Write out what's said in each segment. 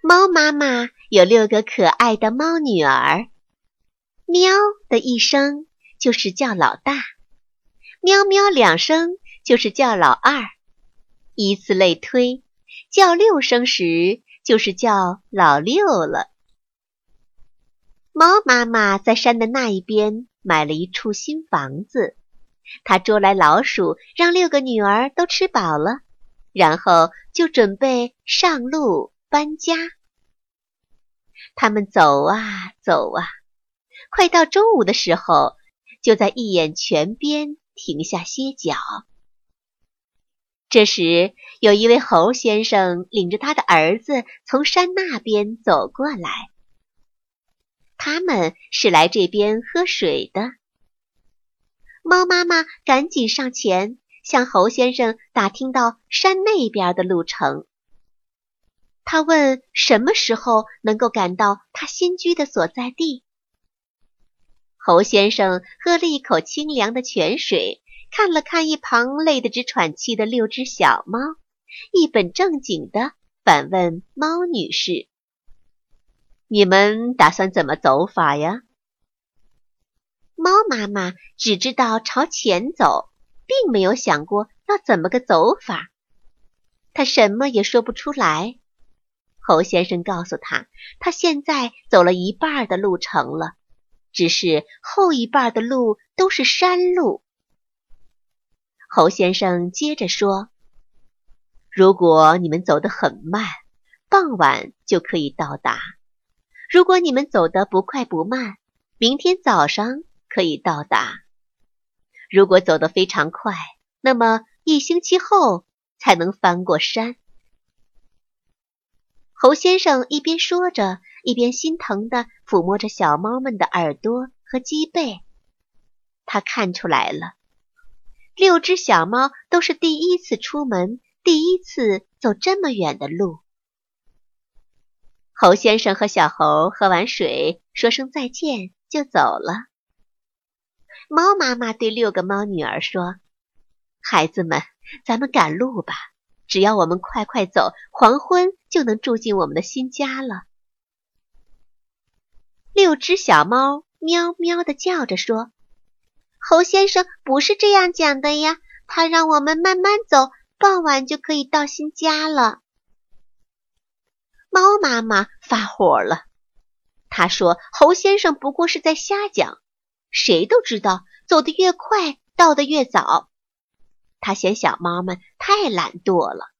猫妈妈有六个可爱的猫女儿。喵的一声就是叫老大，喵喵两声就是叫老二，以此类推，叫六声时就是叫老六了。猫妈妈在山的那一边买了一处新房子，她捉来老鼠，让六个女儿都吃饱了，然后就准备上路搬家。他们走啊走啊，快到中午的时候，就在一眼泉边停下歇脚。这时，有一位猴先生领着他的儿子从山那边走过来。他们是来这边喝水的。猫妈妈赶紧上前向猴先生打听到山那边的路程。他问：“什么时候能够赶到他新居的所在地？”猴先生喝了一口清凉的泉水，看了看一旁累得直喘气的六只小猫，一本正经地反问猫女士：“你们打算怎么走法呀？”猫妈妈只知道朝前走，并没有想过要怎么个走法，她什么也说不出来。侯先生告诉他，他现在走了一半的路程了，只是后一半的路都是山路。侯先生接着说：“如果你们走得很慢，傍晚就可以到达；如果你们走得不快不慢，明天早上可以到达；如果走得非常快，那么一星期后才能翻过山。”猴先生一边说着，一边心疼地抚摸着小猫们的耳朵和脊背。他看出来了，六只小猫都是第一次出门，第一次走这么远的路。猴先生和小猴喝完水，说声再见，就走了。猫妈妈对六个猫女儿说：“孩子们，咱们赶路吧。”只要我们快快走，黄昏就能住进我们的新家了。六只小猫喵喵的叫着说：“猴先生不是这样讲的呀，他让我们慢慢走，傍晚就可以到新家了。”猫妈妈发火了，他说：“猴先生不过是在瞎讲，谁都知道，走得越快，到得越早。”他嫌小猫们太懒惰了。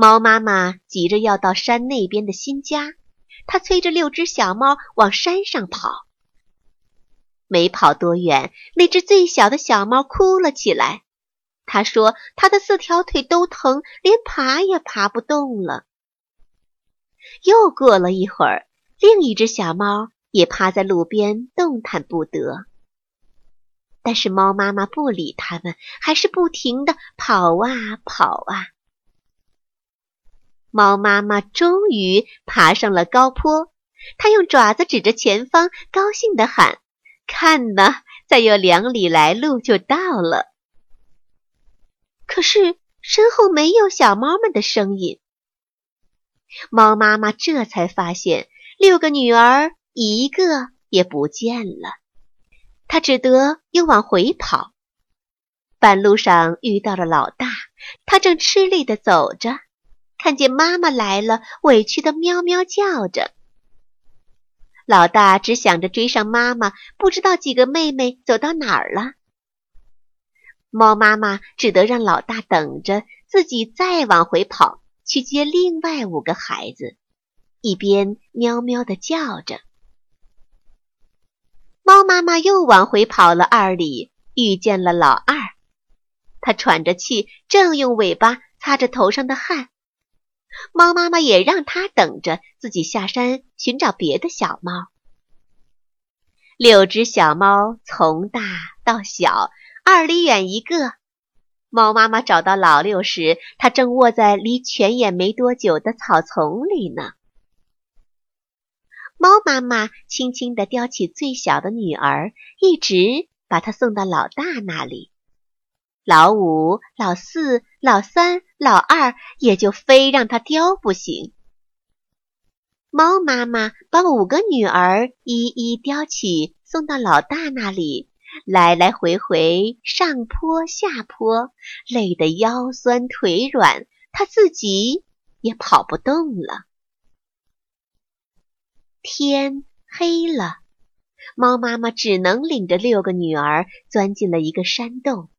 猫妈妈急着要到山那边的新家，它催着六只小猫往山上跑。没跑多远，那只最小的小猫哭了起来。它说：“它的四条腿都疼，连爬也爬不动了。”又过了一会儿，另一只小猫也趴在路边动弹不得。但是猫妈妈不理它们，还是不停地跑啊跑啊。猫妈妈终于爬上了高坡，它用爪子指着前方，高兴地喊：“看呐，再有两里来路就到了。”可是身后没有小猫们的声音。猫妈妈这才发现，六个女儿一个也不见了。她只得又往回跑，半路上遇到了老大，他正吃力地走着，看见妈妈来了，委屈的喵喵叫着。老大只想着追上妈妈，不知道几个妹妹走到哪儿了。猫妈妈只得让老大等着，自己再往回跑去接另外五个孩子，一边喵喵的叫着。猫妈妈又往回跑了二里，遇见了老二。他喘着气，正用尾巴擦着头上的汗。猫妈妈也让它等着，自己下山寻找别的小猫。六只小猫从大到小，二里远一个。猫妈妈找到老六时，它正卧在离泉眼没多久的草丛里呢。猫妈妈轻轻地叼起最小的女儿，一直把她送到老大那里。老五、老四、老三、老二也就非让他叼不行。猫妈妈把五个女儿一一叼起，送到老大那里，来来回回上坡下坡，累得腰酸腿软，他自己也跑不动了。天黑了，猫妈妈只能领着六个女儿钻进了一个山洞。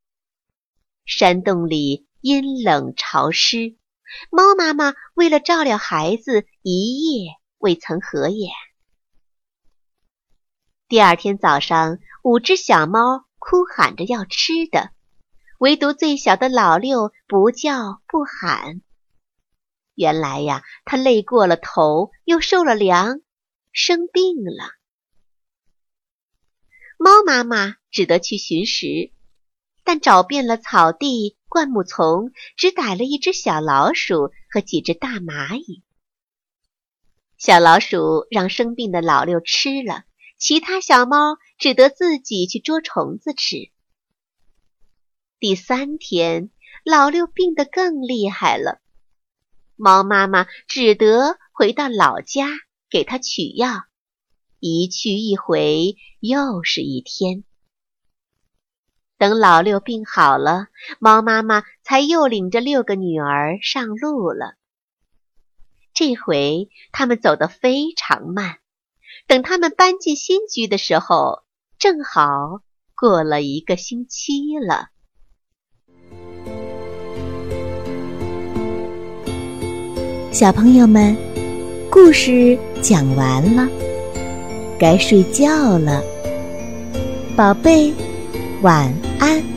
山洞里阴冷潮湿，猫妈妈为了照料孩子，一夜未曾合眼。第二天早上，五只小猫哭喊着要吃的，唯独最小的老六不叫不喊。原来呀，他累过了头，又受了凉，生病了。猫妈妈只得去寻食。但找遍了草地、灌木丛，只逮了一只小老鼠和几只大蚂蚁。小老鼠让生病的老六吃了，其他小猫只得自己去捉虫子吃。第三天，老六病得更厉害了，猫妈妈只得回到老家给他取药。一去一回，又是一天。等老六病好了，猫妈妈才又领着六个女儿上路了。这回他们走得非常慢，等他们搬进新居的时候，正好过了一个星期了。小朋友们，故事讲完了，该睡觉了，宝贝。晚安安。